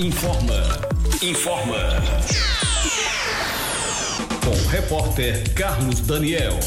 Informa. Informa. Com o repórter Carlos Daniel.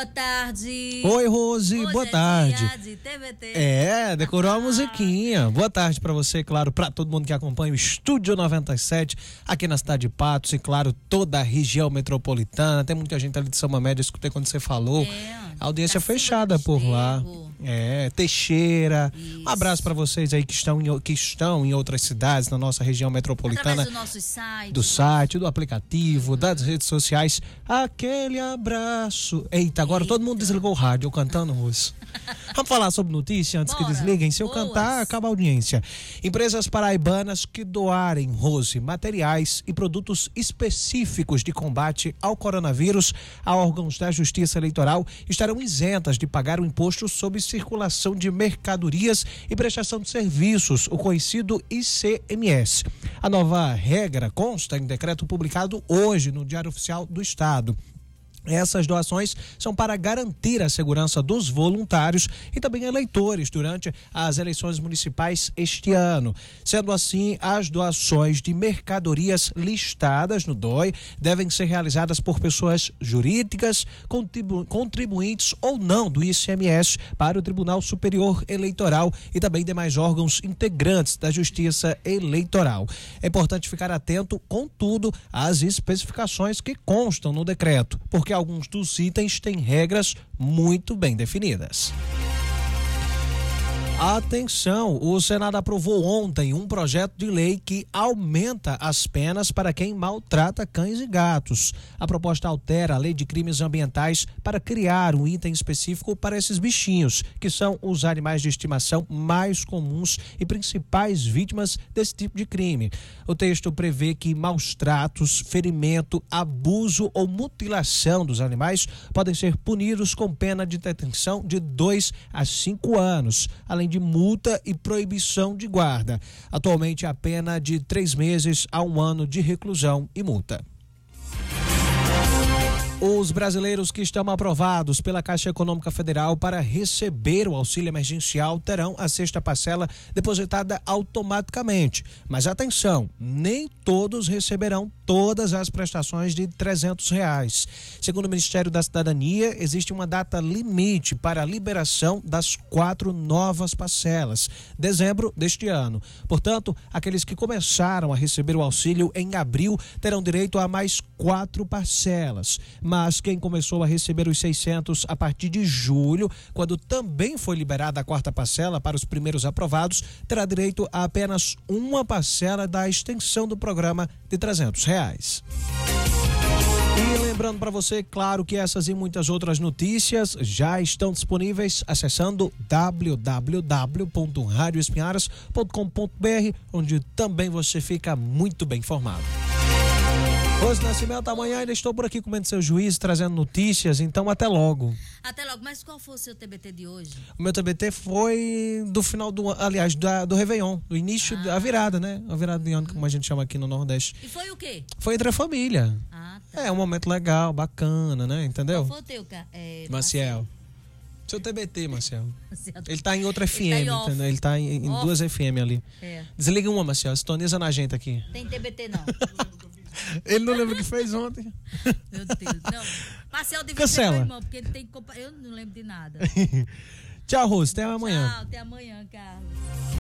Boa tarde. Oi, Rose, Hoje boa é tarde. dia de TVT. É, decorou a musiquinha. Boa tarde pra você, claro, pra todo mundo que acompanha o Estúdio 97 aqui na cidade de Patos e, claro, toda a região metropolitana. Tem muita gente ali de São Média, escutei quando você falou. É, a audiência da fechada por lá. Desterro. É, Teixeira. Isso. Um abraço pra vocês aí que estão, em, que estão em outras cidades na nossa região metropolitana. Através do nosso site. do site, do aplicativo, das redes sociais. Aquele abraço. Eita, agora todo mundo desligou o rádio, eu cantando russo. Vamos falar sobre notícia antes que Bora. desliguem. Se eu Boas. cantar, acaba a audiência. Empresas paraibanas que doarem, Rose, materiais e produtos específicos de combate ao coronavírus a órgãos da Justiça Eleitoral estarão isentas de pagar o imposto sobre circulação de mercadorias e prestação de serviços, o conhecido ICMS. A nova regra consta em decreto publicado hoje no Diário Oficial do Estado. Essas doações são para garantir a segurança dos voluntários e também eleitores durante as eleições municipais este ano. Sendo assim, as doações de mercadorias listadas no DOI devem ser realizadas por pessoas jurídicas, contribu- contribuintes ou não do ICMS para o Tribunal Superior Eleitoral e também demais órgãos integrantes da Justiça Eleitoral. É importante ficar atento, contudo, às especificações que constam no decreto, porque alguns dos itens têm regras muito bem definidas. Atenção, o Senado aprovou ontem um projeto de lei que aumenta as penas para quem maltrata cães e gatos. A proposta altera a lei de crimes ambientais para criar um item específico para esses bichinhos, que são os animais de estimação mais comuns e principais vítimas desse tipo de crime. O texto prevê que maus tratos, ferimento, abuso ou mutilação dos animais podem ser punidos com pena de detenção de 2 a 5 anos, além de multa e proibição de guarda. Atualmente, a pena de três meses a um ano de reclusão e multa. Os brasileiros que estão aprovados pela Caixa Econômica Federal para receber o auxílio emergencial terão a sexta parcela depositada automaticamente. Mas atenção, nem todos receberão todas as prestações de 300 reais. Segundo o Ministério da Cidadania, existe uma data limite para a liberação das quatro novas parcelas, dezembro deste ano. Portanto, aqueles que começaram a receber o auxílio em abril terão direito a mais quatro parcelas. Mas quem começou a receber os 600 a partir de julho, quando também foi liberada a quarta parcela para os primeiros aprovados, terá direito a apenas uma parcela da extensão do programa de 300 reais. E lembrando para você, claro que essas e muitas outras notícias já estão disponíveis acessando www.radioespinharas.com.br, onde também você fica muito bem informado. Rose Nascimento, amanhã ainda estou por aqui comendo seu juiz, trazendo notícias, então até logo. Até logo. Mas qual foi o seu TBT de hoje? O meu TBT foi do final do ano, aliás, da, do Réveillon, do início, da virada, né? A virada de ano, como a gente chama aqui no Nordeste. E foi o quê? Foi entre a família. Ah, tá. É um momento legal, bacana, né? Entendeu? Qual foi o teu, é, Maciel. Seu TBT, Marcel. Ele tá em outra FM, Ele tá em entendeu? Ele tá em, em duas FM ali. É. Desliga uma, Marcel. Sintoniza na gente aqui. Tem TBT não. Ele não lembra o que fez ontem. Meu Deus. Não. Marcel devia Cancela. ser meu irmão, porque ele tem que Eu não lembro de nada. Tchau, Rose. Até amanhã. Tchau, até amanhã, Carlos.